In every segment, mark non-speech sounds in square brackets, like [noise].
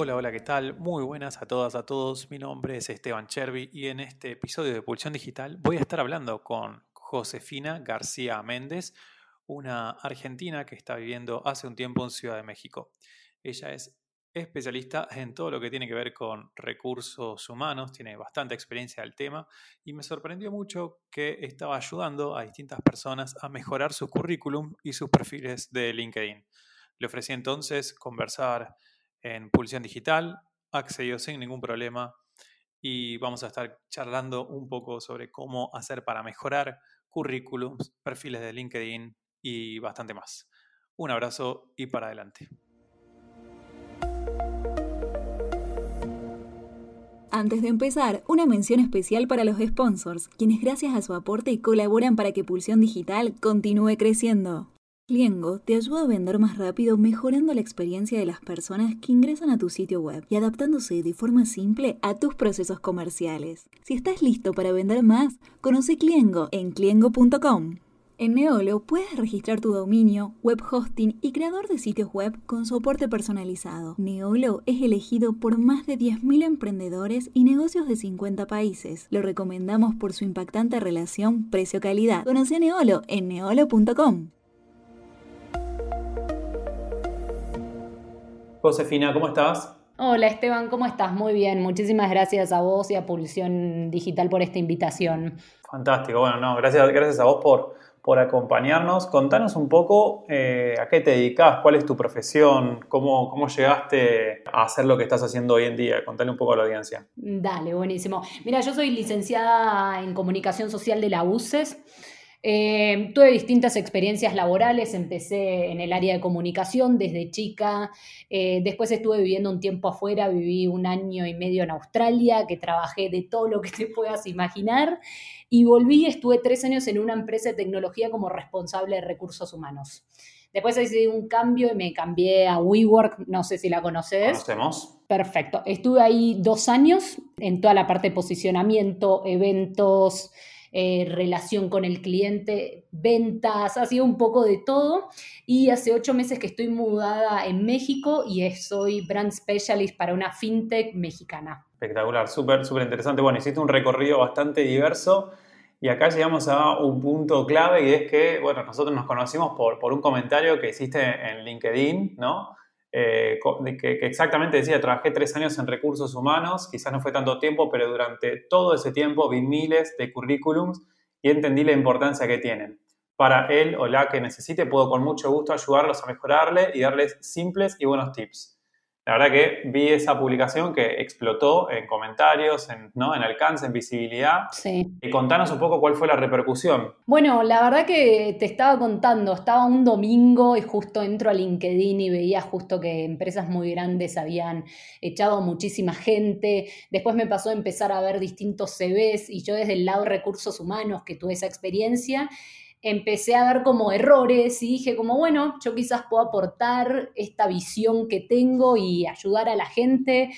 Hola, hola, ¿qué tal? Muy buenas a todas, a todos. Mi nombre es Esteban Chervi y en este episodio de Pulsión Digital voy a estar hablando con Josefina García Méndez, una argentina que está viviendo hace un tiempo en Ciudad de México. Ella es especialista en todo lo que tiene que ver con recursos humanos, tiene bastante experiencia del tema y me sorprendió mucho que estaba ayudando a distintas personas a mejorar su currículum y sus perfiles de LinkedIn. Le ofrecí entonces conversar en Pulsión Digital, accedió sin ningún problema y vamos a estar charlando un poco sobre cómo hacer para mejorar currículums, perfiles de LinkedIn y bastante más. Un abrazo y para adelante. Antes de empezar, una mención especial para los sponsors, quienes gracias a su aporte colaboran para que Pulsión Digital continúe creciendo. Cliengo te ayuda a vender más rápido mejorando la experiencia de las personas que ingresan a tu sitio web y adaptándose de forma simple a tus procesos comerciales. Si estás listo para vender más, conoce Cliengo en cliengo.com. En Neolo puedes registrar tu dominio, web hosting y creador de sitios web con soporte personalizado. Neolo es elegido por más de 10.000 emprendedores y negocios de 50 países. Lo recomendamos por su impactante relación precio-calidad. Conoce a Neolo en neolo.com. Josefina, ¿cómo estás? Hola Esteban, ¿cómo estás? Muy bien, muchísimas gracias a vos y a Pulsión Digital por esta invitación. Fantástico, bueno, no, gracias, gracias a vos por, por acompañarnos. Contanos un poco eh, a qué te dedicas, cuál es tu profesión, cómo, cómo llegaste a hacer lo que estás haciendo hoy en día. Contale un poco a la audiencia. Dale, buenísimo. Mira, yo soy licenciada en comunicación social de la UCES. Eh, tuve distintas experiencias laborales, empecé en el área de comunicación desde chica, eh, después estuve viviendo un tiempo afuera, viví un año y medio en Australia, que trabajé de todo lo que te puedas imaginar, y volví, estuve tres años en una empresa de tecnología como responsable de recursos humanos. Después hice un cambio y me cambié a WeWork, no sé si la conoces. Conocemos. Perfecto. Estuve ahí dos años en toda la parte de posicionamiento, eventos, eh, relación con el cliente, ventas, ha sido un poco de todo. Y hace ocho meses que estoy mudada en México y soy brand specialist para una fintech mexicana. Espectacular, súper, súper interesante. Bueno, hiciste un recorrido bastante diverso. Y acá llegamos a un punto clave y es que, bueno, nosotros nos conocimos por, por un comentario que hiciste en LinkedIn, ¿no? Eh, que, exactamente decía, trabajé tres años en recursos humanos, quizás no fue tanto tiempo, pero durante todo ese tiempo vi miles de currículums y entendí la importancia que tienen. Para él o la que necesite, puedo con mucho gusto ayudarlos a mejorarle y darles simples y buenos tips. La verdad que vi esa publicación que explotó en comentarios, en, ¿no? en alcance, en visibilidad. Sí. Y contanos un poco cuál fue la repercusión. Bueno, la verdad que te estaba contando, estaba un domingo y justo entro a LinkedIn y veía justo que empresas muy grandes habían echado a muchísima gente. Después me pasó a empezar a ver distintos CVs y yo desde el lado de recursos humanos que tuve esa experiencia empecé a ver como errores y dije como, bueno, yo quizás puedo aportar esta visión que tengo y ayudar a la gente.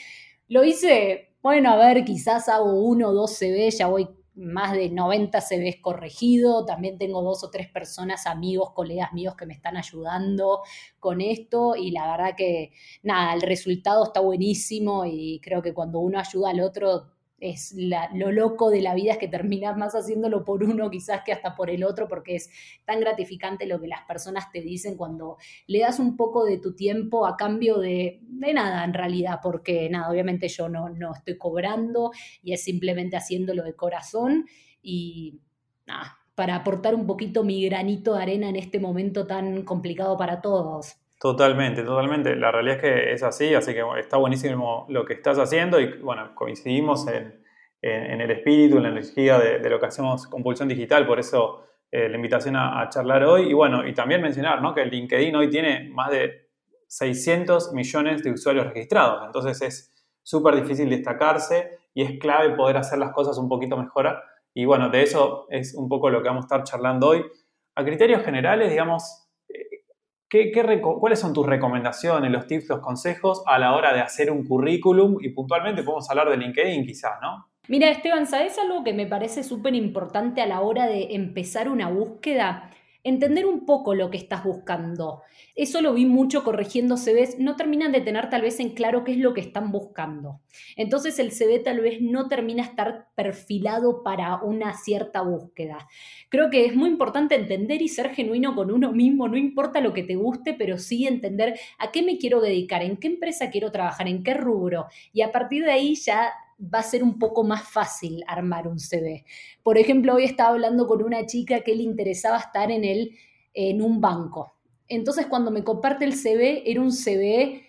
Lo hice, bueno, a ver, quizás hago uno o dos CVs, ya voy más de 90 CVs corregido, también tengo dos o tres personas, amigos, colegas míos que me están ayudando con esto y la verdad que nada, el resultado está buenísimo y creo que cuando uno ayuda al otro es lo loco de la vida es que terminas más haciéndolo por uno quizás que hasta por el otro, porque es tan gratificante lo que las personas te dicen cuando le das un poco de tu tiempo a cambio de, de nada en realidad, porque nada, obviamente yo no, no estoy cobrando y es simplemente haciéndolo de corazón y nada, para aportar un poquito mi granito de arena en este momento tan complicado para todos. Totalmente, totalmente. La realidad es que es así, así que está buenísimo lo que estás haciendo y bueno, coincidimos en, el espíritu, en la energía de, lo que hacemos con Pulsión Digital, por eso eh, la invitación a, charlar hoy y bueno, y también mencionar ¿no? que LinkedIn hoy tiene más de 600 millones de usuarios registrados, entonces es súper difícil destacarse y es clave poder hacer las cosas un poquito mejor y bueno, de eso es un poco lo que vamos a estar charlando hoy. A criterios generales, digamos, cuáles son tus recomendaciones, los tips, los consejos a la hora de hacer un currículum? Y puntualmente podemos hablar de LinkedIn quizás, ¿no? Mira, Esteban, ¿sabes algo que me parece súper importante a la hora de empezar una búsqueda? Entender un poco lo que estás buscando. Eso lo vi mucho corrigiendo CVs, no terminan de tener tal vez en claro qué es lo que están buscando. Entonces el CV tal vez no termina de estar perfilado para una cierta búsqueda. Creo que es muy importante entender y ser genuino con uno mismo, no importa lo que te guste, pero sí entender a qué me quiero dedicar, en qué empresa quiero trabajar, en qué rubro. Y a partir de ahí ya va a ser un poco más fácil armar un CV. Por ejemplo, hoy estaba hablando con una chica que le interesaba estar en, el, en un banco. Entonces, cuando me comparte el CV, era un CV,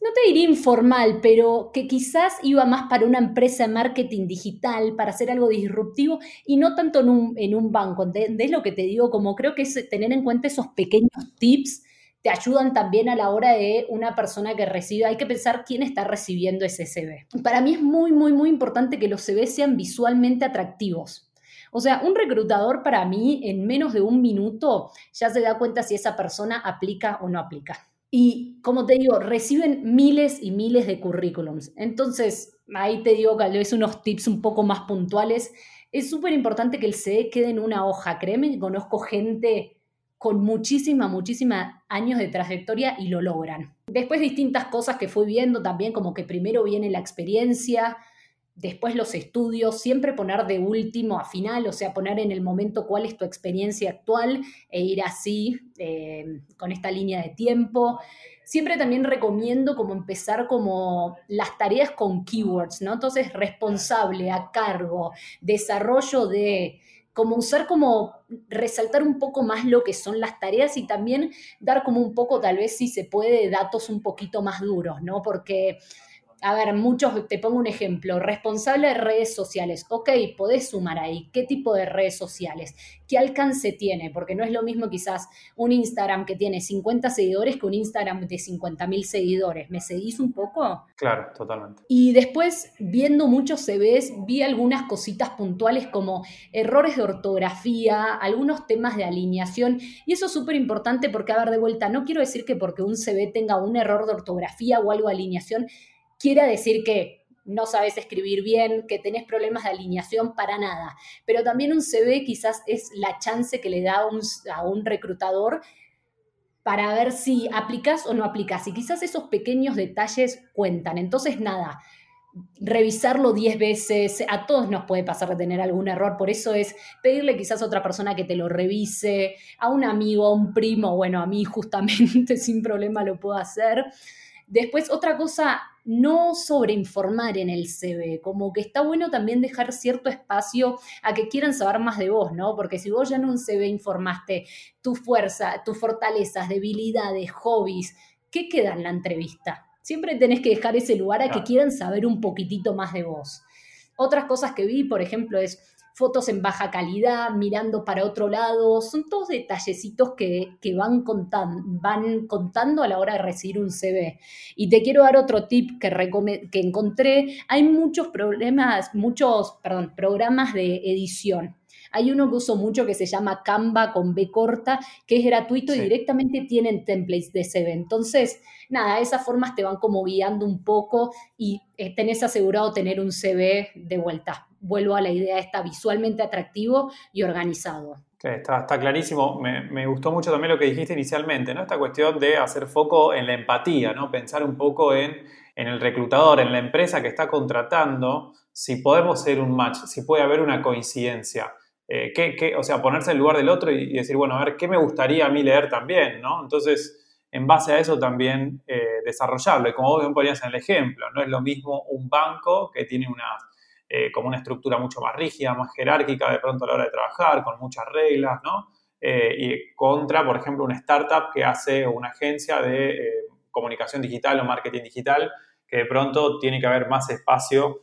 no te diría informal, pero que quizás iba más para una empresa de marketing digital, para hacer algo disruptivo y no tanto en un, en un banco. ¿Entendés lo que te digo? Como creo que es tener en cuenta esos pequeños tips te ayudan también a la hora de una persona que recibe. Hay que pensar quién está recibiendo ese CV. Para mí es muy, muy, muy importante que los CV sean visualmente atractivos. O sea, un reclutador para mí en menos de un minuto ya se da cuenta si esa persona aplica o no aplica. Y como te digo, reciben miles y miles de currículums. Entonces, ahí te digo que vez unos tips un poco más puntuales. Es súper importante que el CV quede en una hoja. Créeme conozco gente con muchísima, muchísima años de trayectoria y lo logran. Después distintas cosas que fui viendo también, como que primero viene la experiencia, después los estudios, siempre poner de último a final, o sea, poner en el momento cuál es tu experiencia actual e ir así, eh, con esta línea de tiempo. Siempre también recomiendo como empezar como las tareas con keywords, ¿no? Entonces, responsable, a cargo, desarrollo de como usar como resaltar un poco más lo que son las tareas y también dar como un poco, tal vez si se puede, datos un poquito más duros, ¿no? Porque a ver, muchos, te pongo un ejemplo, responsable de redes sociales. Ok, podés sumar ahí. ¿Qué tipo de redes sociales? ¿Qué alcance tiene? Porque no es lo mismo quizás un Instagram que tiene 50 seguidores que un Instagram de 50 mil seguidores. ¿Me seguís un poco? Claro, totalmente. Y después, viendo muchos CVs, vi algunas cositas puntuales como errores de ortografía, algunos temas de alineación. Y eso es súper importante porque, a ver, de vuelta, no quiero decir que porque un CV tenga un error de ortografía o algo de alineación, quiera decir que no sabes escribir bien, que tenés problemas de alineación para nada. Pero también un CV quizás es la chance que le da un, a un reclutador para ver si aplicas o no aplicas. Y quizás esos pequeños detalles cuentan. Entonces, nada, revisarlo 10 veces, a todos nos puede pasar de tener algún error, por eso es pedirle quizás a otra persona que te lo revise, a un amigo, a un primo, bueno, a mí [laughs] justamente sin problema lo puedo hacer. Después, otra cosa, no sobreinformar en el CV, como que está bueno también dejar cierto espacio a que quieran saber más de vos, ¿no? Porque si vos ya en un CV informaste tu fuerza, tus fortalezas, debilidades, hobbies, ¿qué queda en la entrevista? Siempre tenés que dejar ese lugar a que quieran saber un poquitito más de vos. Otras cosas que vi, por ejemplo, es fotos en baja calidad, mirando para otro lado, son todos detallecitos que, van, contando, van contando a la hora de recibir un CV. Y te quiero dar otro tip que, que encontré, hay muchos problemas, muchos, perdón, programas de edición. Hay uno que uso mucho que se llama Canva con B corta, que es gratuito y directamente tienen templates de CV. Entonces, nada, esas formas te van como guiando un poco y eh, tenés asegurado tener un CV de vuelta vuelvo a la idea, está visualmente atractivo y organizado. está, está, clarísimo. Me, gustó mucho también lo que dijiste inicialmente, ¿no? Esta cuestión de hacer foco en la empatía, ¿no? Pensar un poco en, el reclutador, en la empresa que está contratando, si podemos ser un match, si puede haber una coincidencia. Eh, o sea, ponerse en lugar del otro y, decir, bueno, a ver, ¿qué me gustaría a mí leer también, ¿no? Entonces, en base a eso también eh, desarrollarlo. Y como vos bien ponías en el ejemplo, no es lo mismo un banco que tiene una eh, como una estructura mucho más rígida, más jerárquica de pronto a la hora de trabajar, con muchas reglas, ¿no? Eh, y contra, por ejemplo, una startup que hace una agencia de eh, comunicación digital o marketing digital, que de pronto tiene que haber más espacio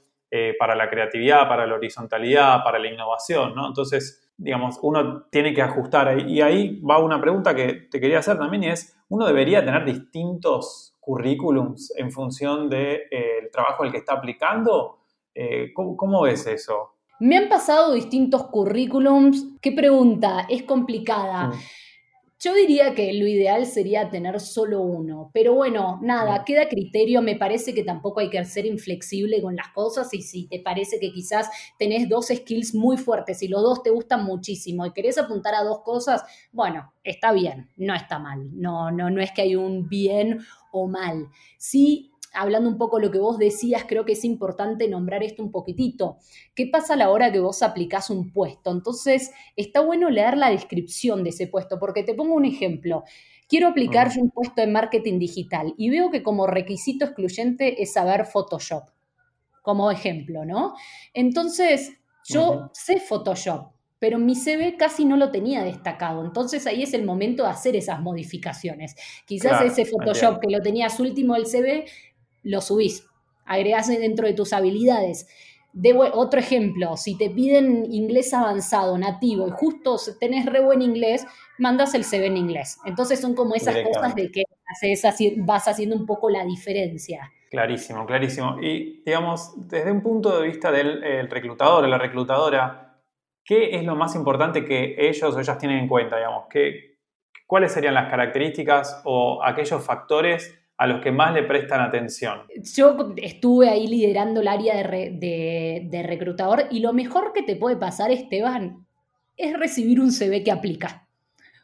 para la creatividad, para la horizontalidad, para la innovación, ¿no? Entonces, digamos, uno tiene que ajustar. Y ahí va una pregunta que te quería hacer también y es, ¿uno debería tener distintos currículums en función del trabajo al que está aplicando? Eh, ¿cómo, ves eso? Me han pasado distintos currículums. ¿Qué pregunta? Es complicada. Mm. Yo diría que lo ideal sería tener solo uno, pero bueno, nada, queda criterio, me parece que tampoco hay que ser inflexible con las cosas y si te parece que quizás tenés dos skills muy fuertes y los dos te gustan muchísimo y querés apuntar a dos cosas, bueno, está bien, no está mal, no, no, no es que hay un bien o mal. Sí hablando un poco lo que vos decías, creo que es importante nombrar esto un poquitito. ¿Qué pasa a la hora que vos aplicás un puesto? Entonces, está bueno leer la descripción de ese puesto, porque te pongo un ejemplo. Quiero aplicar un puesto de marketing digital y veo que como requisito excluyente es saber Photoshop, como ejemplo, ¿no? Entonces, yo sé Photoshop, pero mi CV casi no lo tenía destacado. Entonces ahí es el momento de hacer esas modificaciones. Quizás ese Photoshop que lo tenías último del CV lo subís, agregás dentro de tus habilidades. De, otro ejemplo, si te piden inglés avanzado, nativo, y justo tenés re buen inglés, mandas el CV en inglés. Entonces son como esas cosas de que vas haciendo un poco la diferencia. Clarísimo, clarísimo. Y digamos, desde un punto de vista del reclutador, de la reclutadora, ¿qué es lo más importante que ellos o ellas tienen en cuenta? Digamos? ¿Qué, ¿Cuáles serían las características o aquellos factores a los que más le prestan atención? Yo estuve ahí liderando el área de, reclutador y lo mejor que te puede pasar, Esteban, es recibir un CV que aplica.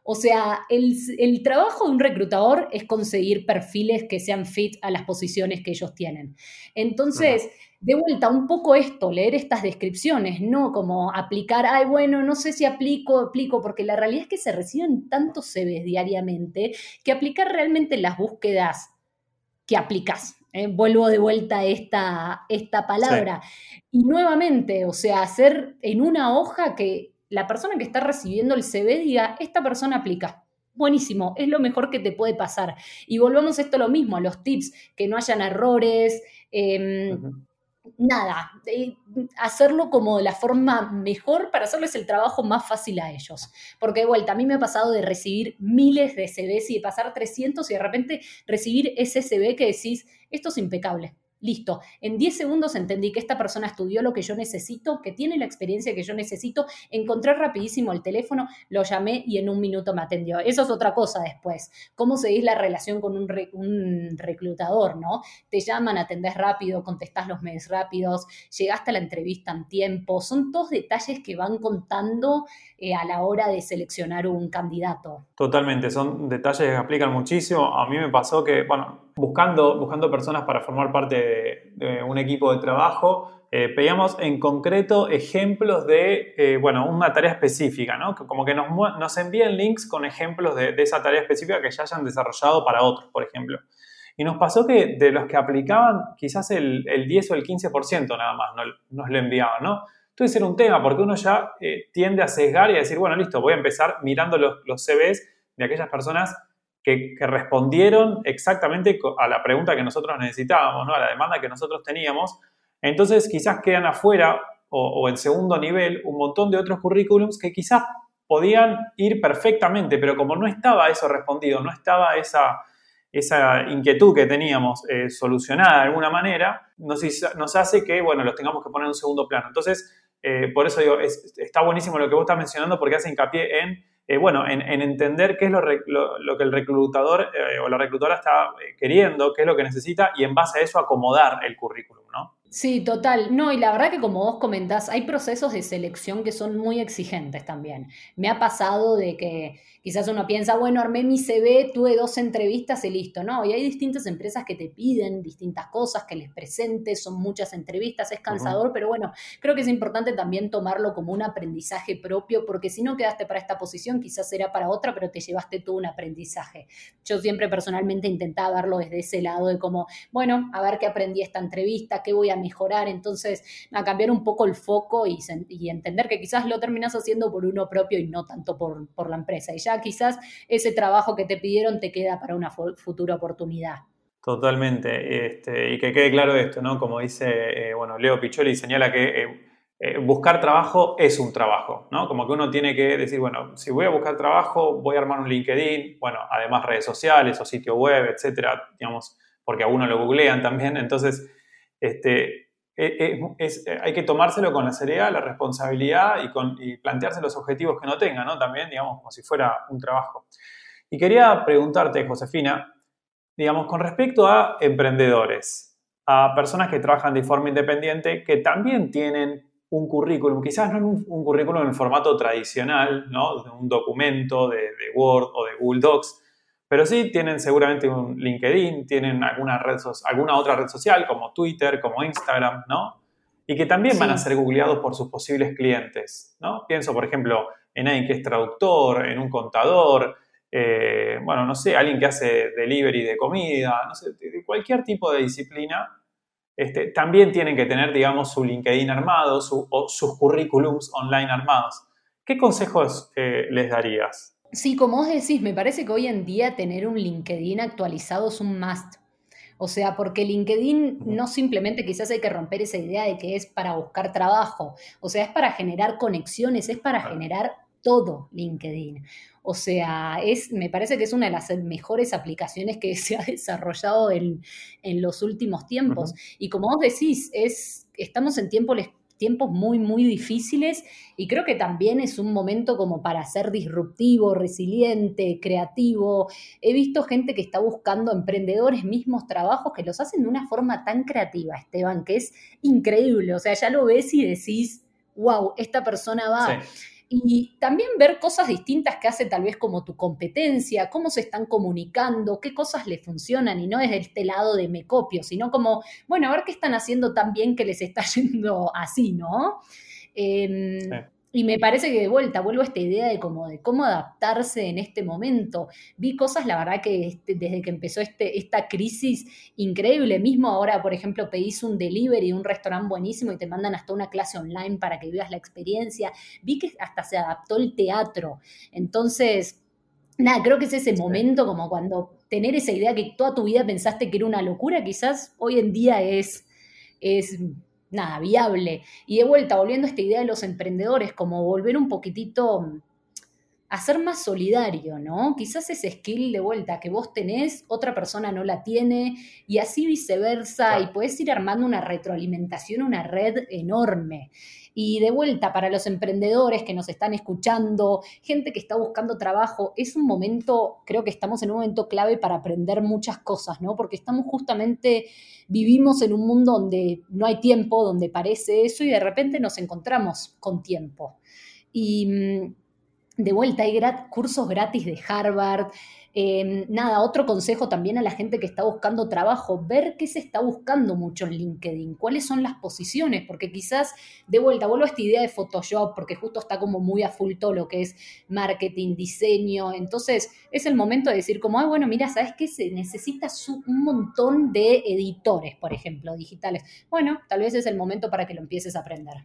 O sea, el, el, trabajo de un reclutador es conseguir perfiles que sean fit a las posiciones que ellos tienen. Entonces, de vuelta, un poco esto, leer estas descripciones, no como aplicar, ay, bueno, no sé si aplico, aplico, porque la realidad es que se reciben tantos CVs diariamente que aplicar realmente las búsquedas que aplicas. ¿eh? Vuelvo de vuelta a esta, esta palabra. Y nuevamente, o sea, hacer en una hoja que la persona que está recibiendo el CV diga, esta persona aplica. Buenísimo, es lo mejor que te puede pasar. Y volvamos a esto lo mismo, a los tips, que no hayan errores. Em, nada, hacerlo como la forma mejor para hacerles el trabajo más fácil a ellos. Porque de vuelta, a mí me ha pasado de recibir miles de CVs y de pasar 300 y de repente recibir ese CV que decís, esto es impecable. Listo, en 10 segundos entendí que esta persona estudió lo que yo necesito, que tiene la experiencia que yo necesito, encontré rapidísimo el teléfono, lo llamé y en un minuto me atendió. Eso es otra cosa después. ¿Cómo seguís la relación con un, reclutador, no? Te llaman, atendés rápido, contestás los mails rápidos, llegaste a la entrevista en tiempo. Son todos detalles que van contando eh, a la hora de seleccionar un candidato. Totalmente, son detalles que aplican muchísimo. A mí me pasó que, bueno, buscando, buscando personas para formar parte de, un equipo de trabajo, eh, pedíamos en concreto ejemplos de, eh, bueno, una tarea específica, ¿no? Como que nos, nos envíen links con ejemplos de, esa tarea específica que ya hayan desarrollado para otros, por ejemplo. Y nos pasó que de los que aplicaban, quizás el, 10 o el 15% nada más nos, lo enviaban, ¿no? Entonces era un tema, porque uno ya eh, tiende a sesgar y a decir, bueno, listo, voy a empezar mirando los, los CVs de aquellas personas que, respondieron exactamente a la pregunta que nosotros necesitábamos, ¿no? a la demanda que nosotros teníamos. Entonces quizás quedan afuera o, en segundo nivel un montón de otros currículums que quizás podían ir perfectamente, pero como no estaba eso respondido, no estaba esa, esa inquietud que teníamos eh, solucionada de alguna manera, nos, hace que, bueno, los tengamos que poner en un segundo plano. Entonces, eh, por eso digo, está buenísimo lo que vos estás mencionando porque hace hincapié en eh, bueno, en, entender qué es lo, que el reclutador eh, o la reclutadora está eh, queriendo, qué es lo que necesita y en base a eso acomodar el currículum, ¿no? Sí, total. No, y la verdad que como vos comentás, hay procesos de selección que son muy exigentes también. Me ha pasado de que quizás uno piensa, bueno, armé mi CV, tuve dos entrevistas y listo. No, y hay distintas empresas que te piden distintas cosas, que les presentes, son muchas entrevistas, es cansador, pero bueno, creo que es importante también tomarlo como un aprendizaje propio, porque si no quedaste para esta posición, quizás era para otra, pero te llevaste tú un aprendizaje. Yo siempre personalmente intentaba verlo desde ese lado de como, bueno, a ver qué aprendí esta entrevista, qué voy a mejorar, entonces, a cambiar un poco el foco y, entender que quizás lo terminas haciendo por uno propio y no tanto por, por la empresa. Y ya quizás ese trabajo que te pidieron te queda para una futura oportunidad. Totalmente, este, y que quede claro esto, ¿no? Como dice, eh, bueno, Leo Picholi señala que eh, eh, buscar trabajo es un trabajo, ¿no? Como que uno tiene que decir, bueno, si voy a buscar trabajo, voy a armar un LinkedIn, bueno, además redes sociales o sitio web, etcétera, digamos, porque a uno lo googlean también, entonces, este, eh, eh, eh, hay que tomárselo con la seriedad, la responsabilidad y, con, plantearse los objetivos que no tenga, ¿no? También, digamos, como si fuera un trabajo. Y quería preguntarte, Josefina, digamos, con respecto a emprendedores, a personas que trabajan de forma independiente, que también tienen un currículum, quizás no un, un currículum en formato tradicional, ¿no? De un documento de, de, Word o de Google Docs, pero sí tienen seguramente un LinkedIn, tienen alguna, red alguna otra red social como Twitter, como Instagram, ¿no? Y que también van a ser googleados por sus posibles clientes, ¿no? Pienso, por ejemplo, en alguien que es traductor, en un contador, eh, bueno, no sé, alguien que hace delivery de comida, no sé, de cualquier tipo de disciplina este, también tienen que tener, digamos, su LinkedIn armado o sus currículums online armados. ¿Qué consejos eh, les darías? Sí, como vos decís, me parece que hoy en día tener un LinkedIn actualizado es un must. O sea, porque LinkedIn no simplemente quizás hay que romper esa idea de que es para buscar trabajo, o sea, es para generar conexiones, es para generar todo LinkedIn. O sea, es, me parece que es una de las mejores aplicaciones que [laughs] se ha desarrollado en, los últimos tiempos. Y como vos decís, es, estamos en tiempos, tiempos muy, muy difíciles y creo que también es un momento como para ser disruptivo, resiliente, creativo. He visto gente que está buscando emprendedores mismos trabajos que los hacen de una forma tan creativa, Esteban, que es increíble. O sea, ya lo ves y decís, wow, esta persona va y también ver cosas distintas que hace tal vez como tu competencia, cómo se están comunicando, qué cosas le funcionan y no desde este lado de me copio, sino como, bueno, a ver qué están haciendo tan bien que les está [laughs] yendo así, ¿no? Em, y me parece que de vuelta vuelvo a esta idea de cómo, de cómo adaptarse en este momento. Vi cosas, la verdad, que este, desde que empezó este, esta crisis increíble. Mismo ahora, por ejemplo, pedís un delivery de un restaurante buenísimo y te mandan hasta una clase online para que vivas la experiencia. Vi que hasta se adaptó el teatro. Entonces, nada, creo que es ese momento como cuando tener esa idea que toda tu vida pensaste que era una locura, quizás hoy en día es, es nada, viable. Y de vuelta, volviendo a esta idea de los emprendedores, como volver un poquitito mm, a ser más solidario, ¿no? Quizás ese skill de vuelta que vos tenés, otra persona no la tiene, y así viceversa, y puedes ir armando una retroalimentación, una red enorme. Y de vuelta, para los emprendedores que nos están escuchando, gente que está buscando trabajo, es un momento, creo que estamos en un momento clave para aprender muchas cosas, ¿no? Porque estamos justamente, vivimos en un mundo donde no hay tiempo, donde parece eso, y de repente nos encontramos con tiempo. Y mm, de vuelta, hay cursos gratis de Harvard, Em, nada, otro consejo también a la gente que está buscando trabajo, ver qué se está buscando mucho en LinkedIn, cuáles son las posiciones, porque quizás, de vuelta, vuelvo a esta idea de Photoshop, porque justo está como muy a full todo lo que es marketing, diseño, entonces es el momento de decir como, ah, bueno, mira, ¿sabes qué? Se necesita un montón de editores, por ejemplo, digitales. Bueno, tal vez es el momento para que lo empieces a aprender.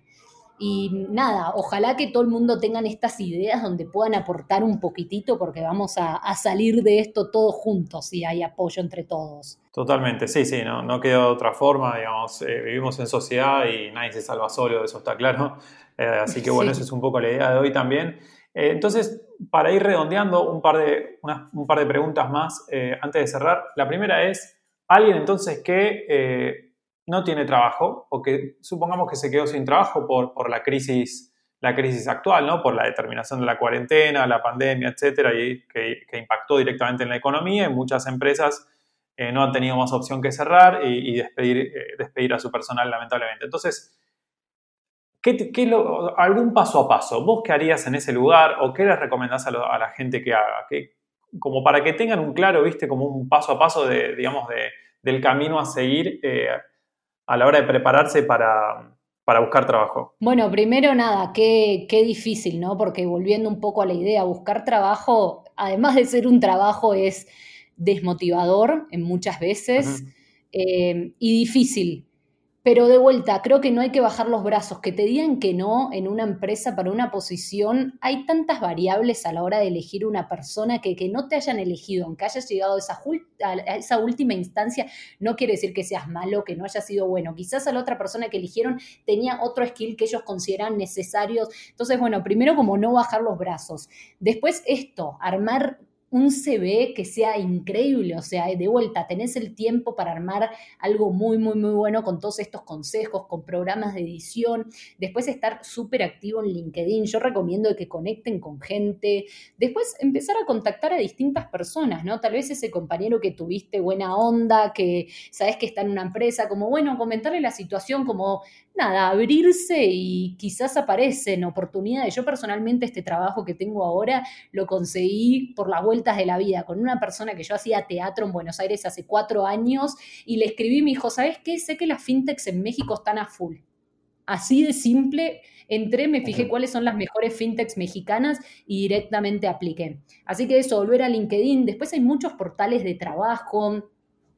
Y nada, ojalá que todo el mundo tengan estas ideas donde puedan aportar un poquitito porque vamos a, salir de esto todos juntos y hay apoyo entre todos. Totalmente, sí, sí, no, no queda otra forma, digamos, eh, vivimos en sociedad y nadie se salva solo, eso está claro. [laughs] Eh, así que bueno, esa es un poco la idea de hoy también. Eh, entonces, para ir redondeando un par de, un par de preguntas más antes de cerrar. La primera es, alguien entonces que no tiene trabajo, o que supongamos que se quedó sin trabajo por, la, crisis, la crisis actual, ¿no? por la determinación de la cuarentena, la pandemia, etcétera, y que, impactó directamente en la economía, y muchas empresas eh, no han tenido más opción que cerrar y, despedir, eh, despedir a su personal, lamentablemente. Entonces, ¿qué, ¿algún paso a paso? ¿Vos qué harías en ese lugar o qué les recomendás a, la gente que haga? como para que tengan un claro, viste, como un paso a paso de, digamos, de, del camino a seguir eh, a la hora de prepararse para, buscar trabajo? Bueno, primero nada, qué, qué, difícil, ¿no? Porque volviendo un poco a la idea, buscar trabajo, además de ser un trabajo, es desmotivador en muchas veces eh, y difícil. Pero de vuelta, creo que no hay que bajar los brazos, que te digan que no en una empresa para una posición. Hay tantas variables a la hora de elegir una persona que que no te hayan elegido, aunque hayas llegado a esa, a esa última instancia, no quiere decir que seas malo, que no haya sido bueno. Quizás a la otra persona que eligieron tenía otro skill que ellos consideran necesarios. Entonces, bueno, primero como no bajar los brazos. Después esto, armar un CV que sea increíble, o sea, de vuelta, tenés el tiempo para armar algo muy, muy, muy bueno con todos estos consejos, con programas de edición, después estar súper activo en LinkedIn, yo recomiendo que conecten con gente, después empezar a contactar a distintas personas, ¿no? Tal vez ese compañero que tuviste buena onda, que sabes que está en una empresa, como, bueno, comentarle la situación, como, nada, abrirse y quizás aparecen oportunidades. Yo personalmente este trabajo que tengo ahora lo conseguí por las vueltas de la vida, con una persona que yo hacía teatro en Buenos Aires hace cuatro años y le escribí y me dijo, ¿sabes qué? Sé que las fintechs en México están a full. Así de simple, entré, me fijé cuáles son las mejores fintechs mexicanas y directamente apliqué. Así que eso, volver a LinkedIn. Después hay muchos portales de trabajo,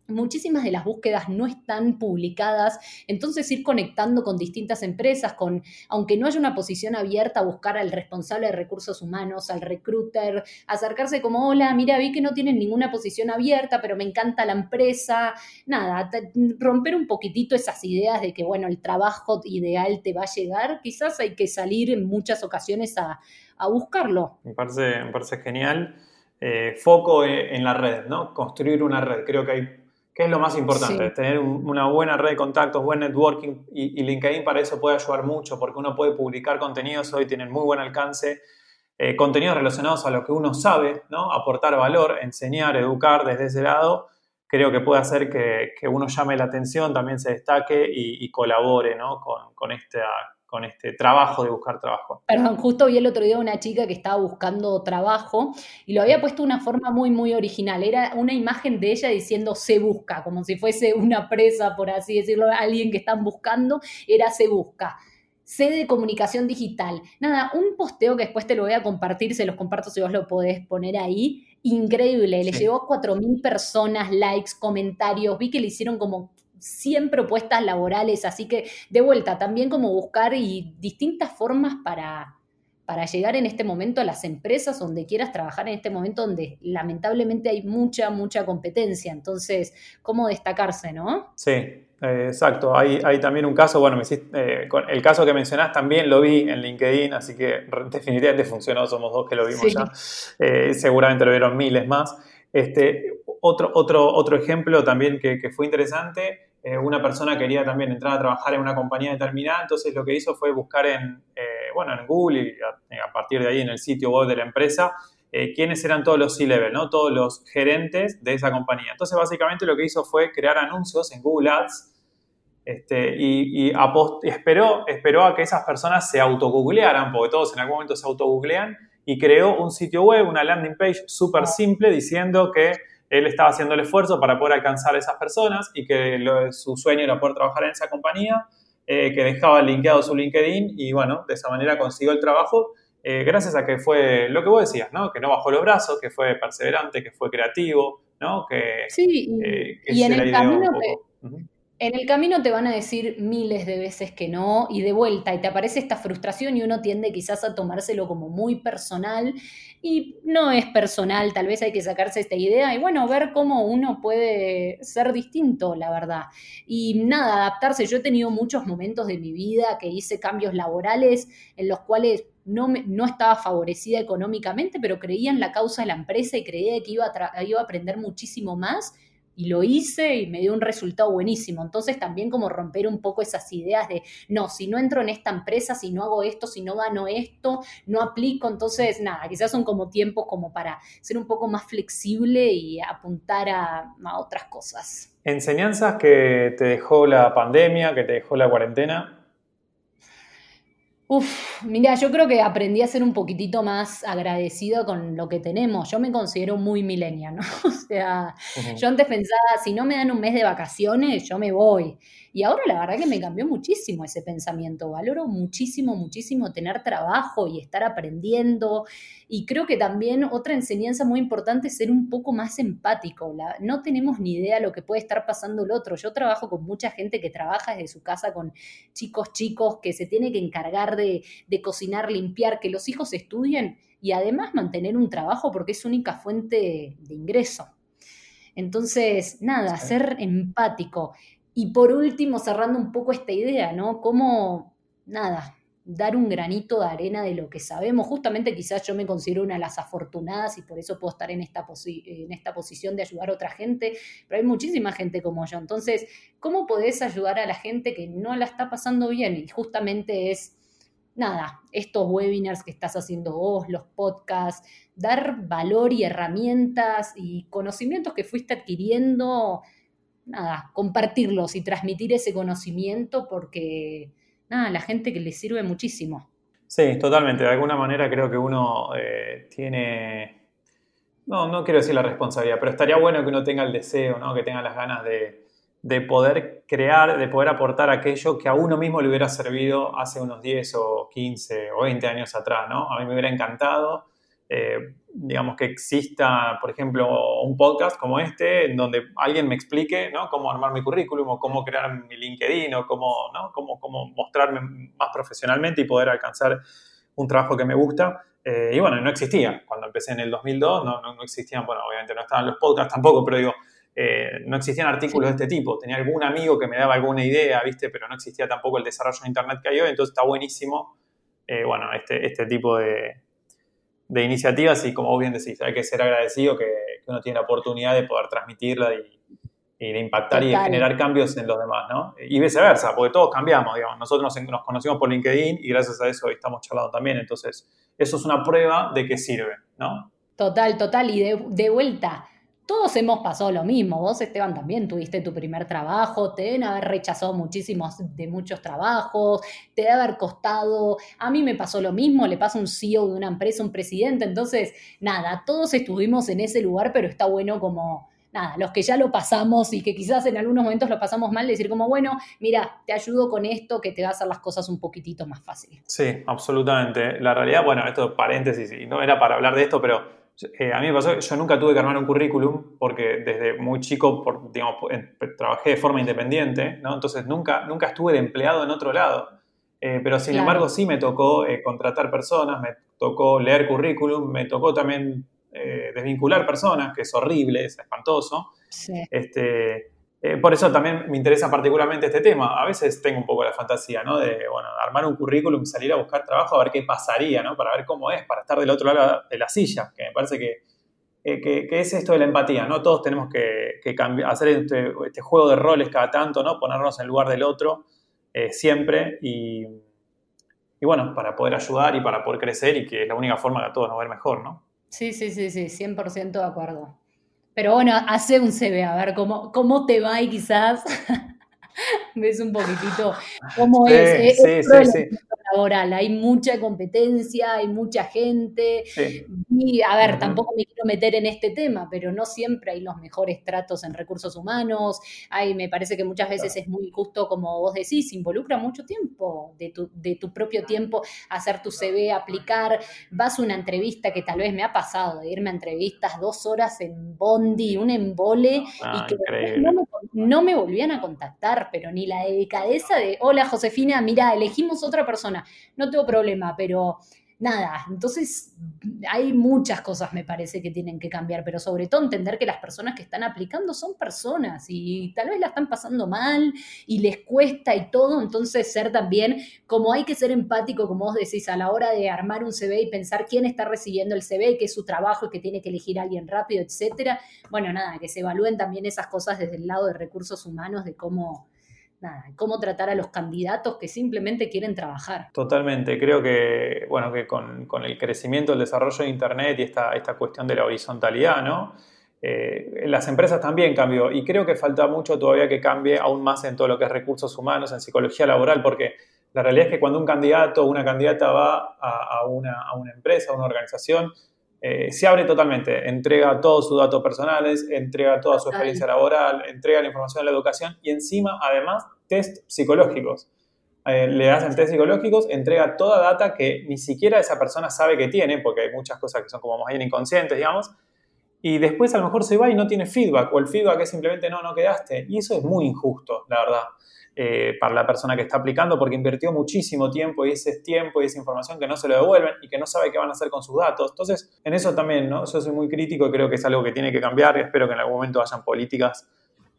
muchísimas de las búsquedas no están publicadas, entonces ir conectando con distintas empresas, con, aunque no haya una posición abierta, buscar al responsable de recursos humanos, al recruiter, acercarse como, hola, mira, vi que no tienen ninguna posición abierta, pero me encanta la empresa, nada, romper un poquitito esas ideas de que, bueno, el trabajo ideal te va a llegar, quizás hay que salir en muchas ocasiones a, buscarlo. Me parece, me parece genial. Eh, foco en la red, ¿no? Construir una red. Creo que hay ¿Qué es lo más importante? Tener una buena red de contactos, buen networking y, LinkedIn para eso puede ayudar mucho porque uno puede publicar contenidos, hoy tienen muy buen alcance, eh, contenidos relacionados a lo que uno sabe, ¿no? aportar valor, enseñar, educar desde ese lado, creo que puede hacer que, uno llame la atención, también se destaque y, colabore ¿no? con, con, esta, con este trabajo de buscar trabajo. Perdón, justo vi el otro día una chica que estaba buscando trabajo y lo había puesto de una forma muy, muy original. Era una imagen de ella diciendo se busca, como si fuese una presa, por así decirlo, alguien que están buscando, era se busca. C de comunicación digital. Nada, un posteo que después te lo voy a compartir, se los comparto si vos lo podés poner ahí. Increíble, le llevó a 4.000 personas, likes, comentarios. Vi que le hicieron como 100 propuestas laborales, así que de vuelta, también como buscar y distintas formas para, para llegar en este momento a las empresas donde quieras trabajar en este momento donde lamentablemente hay mucha, mucha competencia. Entonces, ¿cómo destacarse, no? Sí, eh, exacto. Hay, hay, también un caso, bueno, me eh, el caso que mencionás también lo vi en LinkedIn, así que definitivamente funcionó, somos dos que lo vimos ya. Eh, seguramente lo vieron miles más. Este, otro, otro, otro ejemplo también que, que fue interesante eh, una persona quería también entrar a trabajar en una compañía determinada, entonces lo que hizo fue buscar en, eh, bueno, en Google y a, partir de ahí en el sitio web de la empresa eh, quiénes eran todos los C-level, ¿no? todos los gerentes de esa compañía. Entonces básicamente lo que hizo fue crear anuncios en Google Ads este, y, esperó, esperó a que esas personas se autogooglearan, porque todos en algún momento se autogooglean, y creó un sitio web, una landing page súper simple diciendo que él estaba haciendo el esfuerzo para poder alcanzar a esas personas y que su sueño era poder trabajar en esa compañía, eh, que dejaba linkeado su LinkedIn y bueno, de esa manera consiguió el trabajo eh, gracias a que fue lo que vos decías, ¿no? Que no bajó los brazos, que fue perseverante, que fue creativo, ¿no? Que, sí, y, eh, en el camino en el camino te van a decir miles de veces que no y de vuelta y te aparece esta frustración y uno tiende quizás a tomárselo como muy personal y no es personal, tal vez hay que sacarse esta idea y bueno, ver cómo uno puede ser distinto, la verdad. Y nada, adaptarse. Yo he tenido muchos momentos de mi vida que hice cambios laborales en los cuales no, no, estaba favorecida económicamente, pero creía en la causa de la empresa y creía que iba iba a aprender muchísimo más y lo hice y me dio un resultado buenísimo. Entonces también como romper un poco esas ideas de, no, si no entro en esta empresa, si no hago esto, si no gano esto, no aplico. Entonces, nada, quizás son como tiempos como para ser un poco más flexible y apuntar a, a otras cosas. Enseñanzas que te dejó la pandemia, que te dejó la cuarentena. Uf, mira, yo creo que aprendí a ser un poquitito más agradecido con lo que tenemos. Yo me considero muy milenia, ¿no? [laughs] O sea, yo antes pensaba, si no me dan un mes de vacaciones, yo me voy. Y ahora la verdad que me cambió muchísimo ese pensamiento. Valoro muchísimo, muchísimo tener trabajo y estar aprendiendo. Y creo que también otra enseñanza muy importante es ser un poco más empático. no tenemos ni idea lo que puede estar pasando el otro. Yo trabajo con mucha gente que trabaja desde su casa con chicos chicos que se tiene que encargar de, de cocinar, limpiar, que los hijos estudien y además mantener un trabajo porque es única fuente de ingreso. Entonces, nada, ser empático. Y por último, cerrando un poco esta idea, ¿no? Cómo, nada, dar un granito de arena de lo que sabemos. Justamente quizás yo me considero una de las afortunadas y por eso puedo estar en esta, en esta posición de ayudar a otra gente, pero hay muchísima gente como yo. Entonces, ¿cómo podés ayudar a la gente que no la está pasando bien? Y justamente es, nada, estos webinars que estás haciendo vos, los podcasts, dar valor y herramientas y conocimientos que fuiste adquiriendo, nada, compartirlos y transmitir ese conocimiento porque nada, la gente que le sirve muchísimo. Sí, totalmente. De alguna manera creo que uno eh, tiene, no, no quiero decir la responsabilidad, pero estaría bueno que uno tenga el deseo, ¿no? que tenga las ganas de, de poder crear, de poder aportar aquello que a uno mismo le hubiera servido hace unos 10 o 15 o 20 años atrás. ¿no? A mí me hubiera encantado eh, digamos, que exista, por ejemplo, un podcast como este, en donde alguien me explique ¿no? cómo armar mi currículum o cómo crear mi LinkedIn o cómo, ¿no? cómo, cómo mostrarme más profesionalmente y poder alcanzar un trabajo que me gusta. Eh, y bueno, no existía. Cuando empecé en el 2002 no, no, existían, bueno, obviamente no estaban los podcasts tampoco, pero digo, eh, no existían artículos de este tipo. Tenía algún amigo que me daba alguna idea, ¿viste? Pero no existía tampoco el desarrollo de Internet que hay hoy, entonces está buenísimo, bueno, este, este tipo de, de iniciativas y como bien decís, hay que ser agradecido que, uno tiene la oportunidad de poder transmitirla y, de impactar y de generar cambios en los demás, ¿no? Y viceversa, porque todos cambiamos, digamos. Nosotros nos, conocimos por LinkedIn y gracias a eso hoy estamos charlando también. Entonces, eso es una prueba de que sirve, ¿no? Total, total. Y de, de vuelta, todos hemos pasado lo mismo. Vos, Esteban, también tuviste tu primer trabajo, te deben haber rechazado muchísimos de muchos trabajos, te debe haber costado. A mí me pasó lo mismo, le pasa un CEO de una empresa, un presidente. Entonces, nada, todos estuvimos en ese lugar, pero está bueno como, nada, los que ya lo pasamos y que quizás en algunos momentos lo pasamos mal, decir como, bueno, mira, te ayudo con esto que te va a hacer las cosas un poquitito más fáciles. Sí, absolutamente. La realidad, bueno, esto es paréntesis y no era para hablar de esto, pero eh, a mí me pasó, yo nunca tuve que armar un currículum porque desde muy chico, por, digamos, trabajé de forma independiente, ¿no? Entonces nunca, nunca estuve de empleado en otro lado. Eh, pero sin embargo sí me tocó eh, contratar personas, me tocó leer currículum, me tocó también desvincular personas, que es horrible, es espantoso. Sí. Este, eh, por eso también me interesa particularmente este tema. A veces tengo un poco la fantasía, ¿no? De, bueno, armar un currículum, salir a buscar trabajo, a ver qué pasaría, ¿no? Para ver cómo es, para estar del otro lado de la silla, que me parece que, eh, es esto de la empatía, ¿no? Todos tenemos que, hacer este, este, juego de roles cada tanto, ¿no? Ponernos en el lugar del otro eh, siempre y, y, bueno, para poder ayudar y para poder crecer y que es la única forma de a todos nos ver mejor, ¿no? Sí, sí, sí, sí, 100% de acuerdo. Pero bueno, hace un CV, a ver cómo, cómo te va y quizás [laughs] [laughs] ves un poquitito [laughs] cómo es. Sí, sí, sí, laboral. Hay mucha competencia, hay mucha gente. Y a ver, tampoco me quiero meter en este tema, pero no siempre hay los mejores tratos en recursos humanos. Hay, me parece que muchas veces es muy justo, como vos decís, involucra mucho tiempo de tu, de tu propio tiempo hacer tu CV, aplicar. Vas a una entrevista que tal vez me ha pasado de irme a entrevistas dos horas en Bondi, un embole, y ah, que no me, no me volvían a contactar, pero ni la delicadeza de, hola Josefina, mira, elegimos otra persona no tengo problema, pero nada, entonces hay muchas cosas me parece que tienen que cambiar, pero sobre todo entender que las personas que están aplicando son personas y tal vez la están pasando mal y les cuesta y todo, entonces ser también, como hay que ser empático, como vos decís, a la hora de armar un CV y pensar quién está recibiendo el CV, qué es su trabajo y que tiene que elegir a alguien rápido, etcétera, bueno, nada, que se evalúen también esas cosas desde el lado de recursos humanos, de cómo cómo tratar a los candidatos que simplemente quieren trabajar. Totalmente, creo que, bueno, que con, el crecimiento, el desarrollo de Internet y esta, esta cuestión de la horizontalidad, ¿no? Eh, las empresas también cambió y creo que falta mucho todavía que cambie aún más en todo lo que es recursos humanos, en psicología laboral, porque la realidad es que cuando un candidato o una candidata va a, una, a una empresa, a una organización, eh, se abre totalmente, entrega todos sus datos personales, entrega toda su experiencia laboral, entrega la información de la educación y encima, además, test psicológicos. Eh, le hacen test psicológicos, entrega toda data que ni siquiera esa persona sabe que tiene, porque hay muchas cosas que son como más bien inconscientes, digamos, y después a lo mejor se va y no tiene feedback, o el feedback es simplemente no, no quedaste, y eso es muy injusto, la verdad. Eh, para la persona que está aplicando porque invirtió muchísimo tiempo y ese tiempo y esa información que no se lo devuelven y que no sabe qué van a hacer con sus datos. Entonces, en eso también, ¿no? Yo soy muy crítico y creo que es algo que tiene que cambiar y espero que en algún momento hayan políticas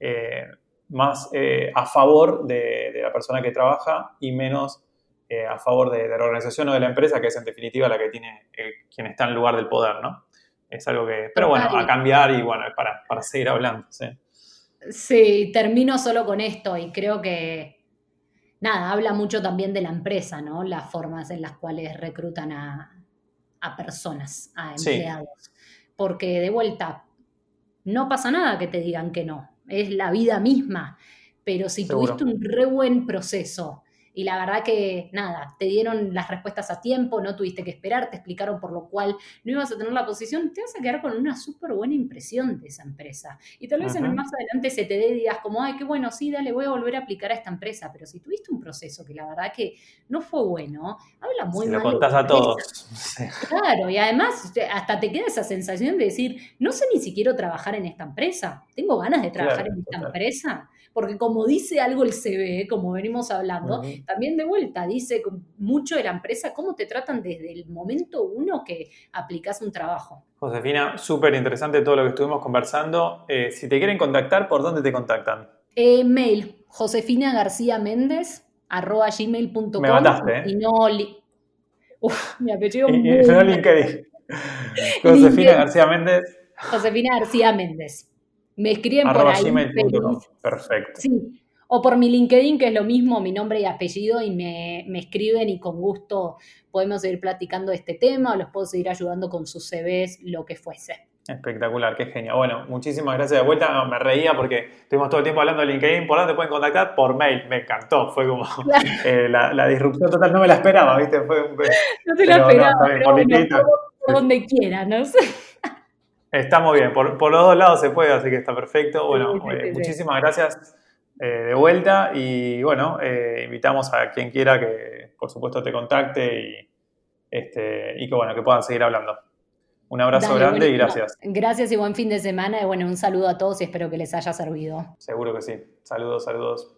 eh, más eh, a favor de, la persona que trabaja y menos eh, a favor de, la organización o de la empresa, que es en definitiva la que tiene quien está en lugar del poder, ¿no? Es algo que, pero bueno, a cambiar y bueno, para, para seguir hablando, sí. Sí, termino solo con esto y creo que, nada, habla mucho también de la empresa, ¿no? Las formas en las cuales reclutan a, personas, a empleados. Porque de vuelta, no pasa nada que te digan que no, es la vida misma. Pero si tuviste un re buen proceso, y la verdad que nada, te dieron las respuestas a tiempo, no tuviste que esperar, te explicaron por lo cual no ibas a tener la posición, te vas a quedar con una súper buena impresión de esa empresa. Y tal vez en el más adelante se te dé digas como, ay, qué bueno, sí, dale, voy a volver a aplicar a esta empresa, pero si tuviste un proceso que la verdad que no fue bueno, habla muy mal. Lo contás a todos. [laughs] Claro, y además hasta te queda esa sensación de decir, no sé ni siquiera trabajar en esta empresa, tengo ganas de trabajar en esta empresa porque como dice algo el CV, como venimos hablando, también de vuelta dice mucho de la empresa cómo te tratan desde el momento uno que aplicas un trabajo. Josefina, súper interesante todo lo que estuvimos conversando. Eh, si te quieren contactar, ¿por dónde te contactan? Eh, mail, Josefina García Méndez, arroba gmail.com. Me mataste, ¿eh? Y no... Uf, mi apellido [laughs] y, muy... No LinkedIn. [laughs] Josefina García Méndez. Josefina García Méndez. Me escriben por ahí. Perfecto. Sí. O por mi LinkedIn, que es lo mismo, mi nombre y apellido, y me, escriben y con gusto podemos seguir platicando de este tema o los puedo seguir ayudando con sus CVs, lo que fuese. Espectacular, qué genial. Bueno, muchísimas gracias de vuelta. me reía porque estuvimos todo el tiempo hablando de LinkedIn. ¿Por dónde pueden contactar? Por mail. Me encantó. Fue como [laughs] eh, la, disrupción total. No me la esperaba, ¿viste? Fue [laughs] no te la esperaba. por, donde quiera, ¿no? [laughs] Está muy bien, por, los dos lados se puede, así que está perfecto. Bueno, eh, muchísimas gracias eh, de vuelta y bueno, eh, invitamos a quien quiera que por supuesto te contacte y, este, y que bueno, que puedan seguir hablando. Un abrazo grande y gracias. Gracias y buen fin de semana y bueno, un saludo a todos y espero que les haya servido. Seguro que sí. Saludos, saludos.